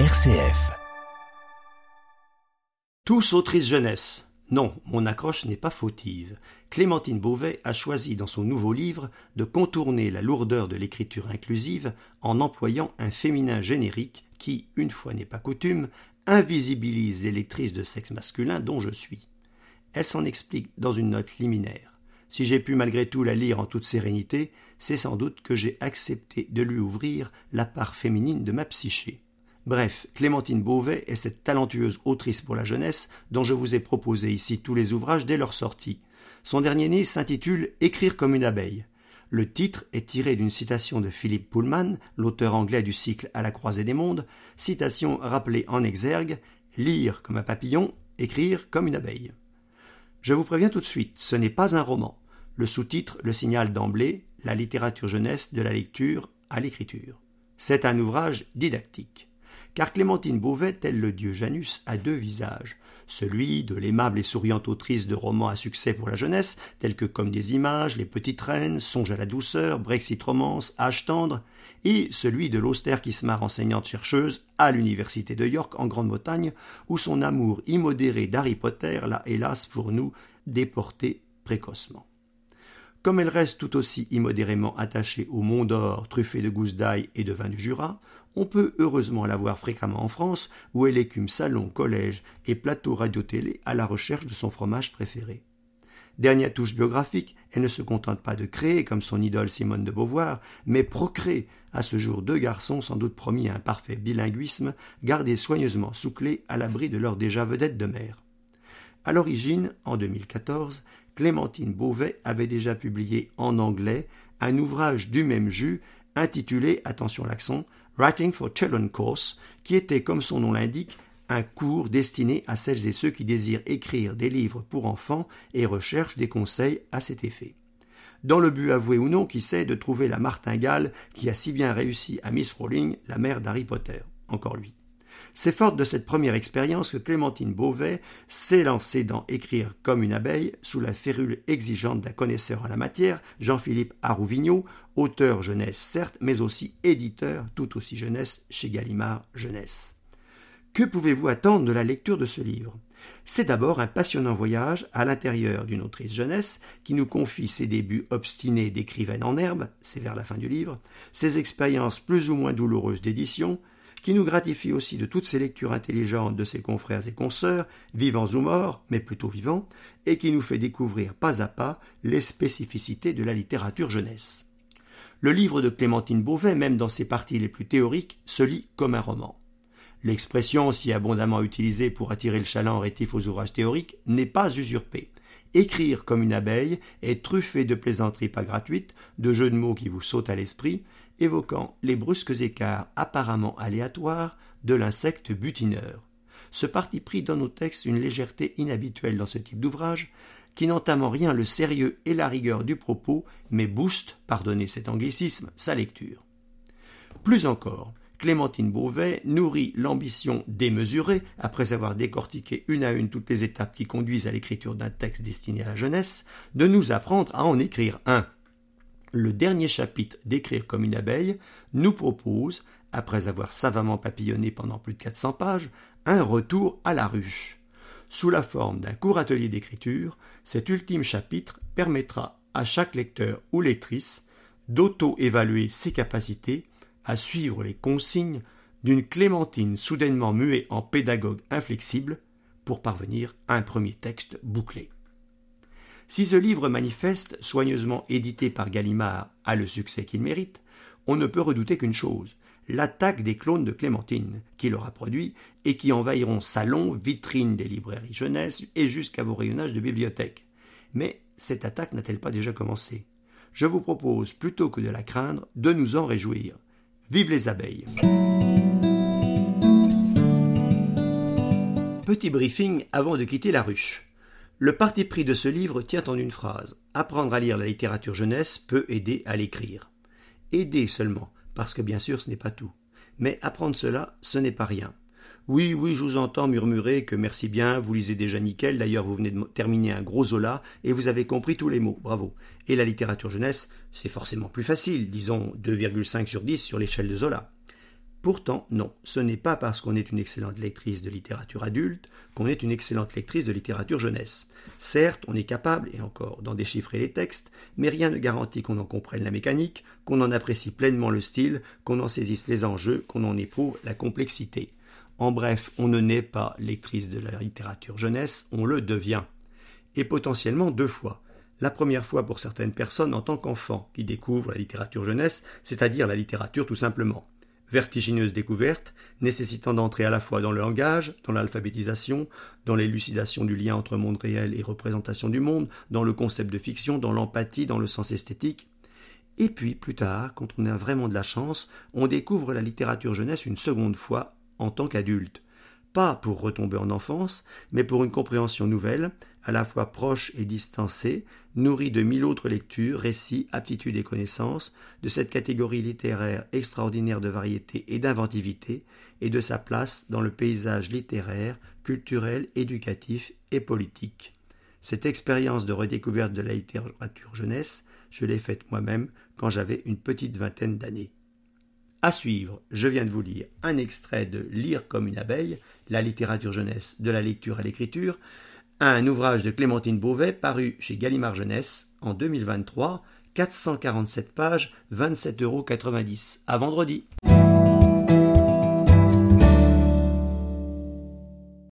RCF. Tous autrices jeunesse. Non, mon accroche n'est pas fautive. Clémentine Beauvais a choisi dans son nouveau livre de contourner la lourdeur de l'écriture inclusive en employant un féminin générique qui, une fois n'est pas coutume, invisibilise les lectrices de sexe masculin dont je suis. Elle s'en explique dans une note liminaire. Si j'ai pu malgré tout la lire en toute sérénité, c'est sans doute que j'ai accepté de lui ouvrir la part féminine de ma psyché. Bref, Clémentine Beauvais est cette talentueuse autrice pour la jeunesse dont je vous ai proposé ici tous les ouvrages dès leur sortie. Son dernier né s'intitule Écrire comme une abeille. Le titre est tiré d'une citation de Philippe Pullman, l'auteur anglais du cycle À la croisée des mondes, citation rappelée en exergue Lire comme un papillon, écrire comme une abeille. Je vous préviens tout de suite, ce n'est pas un roman. Le sous-titre le signale d'emblée La littérature jeunesse de la lecture à l'écriture. C'est un ouvrage didactique. Car Clémentine Beauvais, tel le dieu Janus, a deux visages. Celui de l'aimable et souriante autrice de romans à succès pour la jeunesse, tels que Comme des images, Les petites reines, Songe à la douceur, Brexit romance, Âge tendre, et celui de l'austère qui se marre enseignante chercheuse à l'université de York en Grande-Bretagne, où son amour immodéré d'Harry Potter l'a hélas pour nous déporté précocement. Comme elle reste tout aussi immodérément attachée au Mont d'Or truffé de gousses d'ail et de vin du Jura, on peut heureusement la voir fréquemment en France, où elle écume salon, collège et plateau radio-télé à la recherche de son fromage préféré. Dernière touche biographique, elle ne se contente pas de créer, comme son idole Simone de Beauvoir, mais procrée, à ce jour deux garçons sans doute promis à un parfait bilinguisme, gardés soigneusement sous clé à l'abri de leur déjà vedette de mère. À l'origine, en 2014, Clémentine Beauvais avait déjà publié en anglais un ouvrage du même jus intitulé, attention l'accent, Writing for Children Course, qui était, comme son nom l'indique, un cours destiné à celles et ceux qui désirent écrire des livres pour enfants et recherchent des conseils à cet effet. Dans le but avoué ou non, qui sait, de trouver la martingale qui a si bien réussi à Miss Rowling, la mère d'Harry Potter. Encore lui. C'est forte de cette première expérience que Clémentine Beauvais s'est lancée dans Écrire comme une abeille sous la férule exigeante d'un connaisseur en la matière, Jean-Philippe Arouvigneau, auteur jeunesse certes, mais aussi éditeur tout aussi jeunesse chez Gallimard Jeunesse. Que pouvez-vous attendre de la lecture de ce livre? C'est d'abord un passionnant voyage à l'intérieur d'une autrice jeunesse qui nous confie ses débuts obstinés d'écrivaine en herbe, c'est vers la fin du livre, ses expériences plus ou moins douloureuses d'édition, qui nous gratifie aussi de toutes ces lectures intelligentes de ses confrères et consoeurs, vivants ou morts, mais plutôt vivants, et qui nous fait découvrir pas à pas les spécificités de la littérature jeunesse. Le livre de Clémentine Beauvais, même dans ses parties les plus théoriques, se lit comme un roman. L'expression si abondamment utilisée pour attirer le chaland rétif aux ouvrages théoriques n'est pas usurpée. Écrire comme une abeille est truffé de plaisanteries pas gratuites, de jeux de mots qui vous sautent à l'esprit, évoquant les brusques écarts apparemment aléatoires de l'insecte butineur. Ce parti pris donne au texte une légèreté inhabituelle dans ce type d'ouvrage, qui n'entame en rien le sérieux et la rigueur du propos, mais booste, pardonnez cet anglicisme, sa lecture. Plus encore, Clémentine Beauvais nourrit l'ambition démesurée, après avoir décortiqué une à une toutes les étapes qui conduisent à l'écriture d'un texte destiné à la jeunesse, de nous apprendre à en écrire un le dernier chapitre d'Écrire comme une abeille nous propose, après avoir savamment papillonné pendant plus de 400 pages, un retour à la ruche. Sous la forme d'un court atelier d'écriture, cet ultime chapitre permettra à chaque lecteur ou lectrice d'auto-évaluer ses capacités à suivre les consignes d'une Clémentine soudainement muée en pédagogue inflexible pour parvenir à un premier texte bouclé. Si ce livre manifeste, soigneusement édité par Gallimard, a le succès qu'il mérite, on ne peut redouter qu'une chose, l'attaque des clones de Clémentine, qu'il aura produit et qui envahiront salons, vitrines des librairies jeunesse et jusqu'à vos rayonnages de bibliothèques. Mais cette attaque n'a-t-elle pas déjà commencé? Je vous propose, plutôt que de la craindre, de nous en réjouir. Vive les abeilles Petit briefing avant de quitter la ruche. Le parti pris de ce livre tient en une phrase. Apprendre à lire la littérature jeunesse peut aider à l'écrire. Aider seulement, parce que bien sûr ce n'est pas tout. Mais apprendre cela, ce n'est pas rien. Oui, oui, je vous entends murmurer que merci bien, vous lisez déjà nickel, d'ailleurs vous venez de terminer un gros Zola, et vous avez compris tous les mots, bravo. Et la littérature jeunesse, c'est forcément plus facile, disons 2,5 sur 10 sur l'échelle de Zola. Pourtant, non, ce n'est pas parce qu'on est une excellente lectrice de littérature adulte qu'on est une excellente lectrice de littérature jeunesse. Certes, on est capable, et encore, d'en déchiffrer les textes, mais rien ne garantit qu'on en comprenne la mécanique, qu'on en apprécie pleinement le style, qu'on en saisisse les enjeux, qu'on en éprouve la complexité. En bref, on ne naît pas lectrice de la littérature jeunesse, on le devient. Et potentiellement deux fois. La première fois pour certaines personnes en tant qu'enfants qui découvrent la littérature jeunesse, c'est-à-dire la littérature tout simplement vertigineuse découverte, nécessitant d'entrer à la fois dans le langage, dans l'alphabétisation, dans l'élucidation du lien entre monde réel et représentation du monde, dans le concept de fiction, dans l'empathie, dans le sens esthétique. Et puis, plus tard, quand on a vraiment de la chance, on découvre la littérature jeunesse une seconde fois en tant qu'adulte pas pour retomber en enfance, mais pour une compréhension nouvelle, à la fois proche et distancée, nourrie de mille autres lectures, récits, aptitudes et connaissances, de cette catégorie littéraire extraordinaire de variété et d'inventivité, et de sa place dans le paysage littéraire, culturel, éducatif et politique. Cette expérience de redécouverte de la littérature jeunesse, je l'ai faite moi-même quand j'avais une petite vingtaine d'années. À suivre, je viens de vous lire un extrait de Lire comme une abeille, la littérature jeunesse de la lecture à l'écriture, un ouvrage de Clémentine Beauvais paru chez Gallimard Jeunesse en 2023, 447 pages, 27,90 euros. À vendredi.